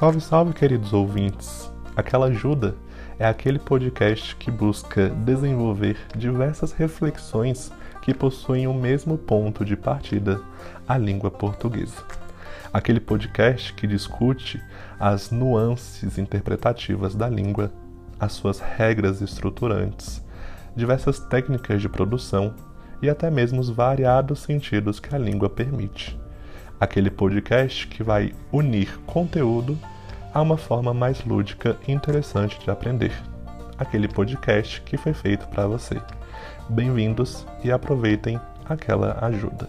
Salve, salve, queridos ouvintes! Aquela ajuda é aquele podcast que busca desenvolver diversas reflexões que possuem o mesmo ponto de partida, a língua portuguesa. Aquele podcast que discute as nuances interpretativas da língua, as suas regras estruturantes, diversas técnicas de produção e até mesmo os variados sentidos que a língua permite. Aquele podcast que vai unir conteúdo a uma forma mais lúdica e interessante de aprender. Aquele podcast que foi feito para você. Bem-vindos e aproveitem aquela ajuda.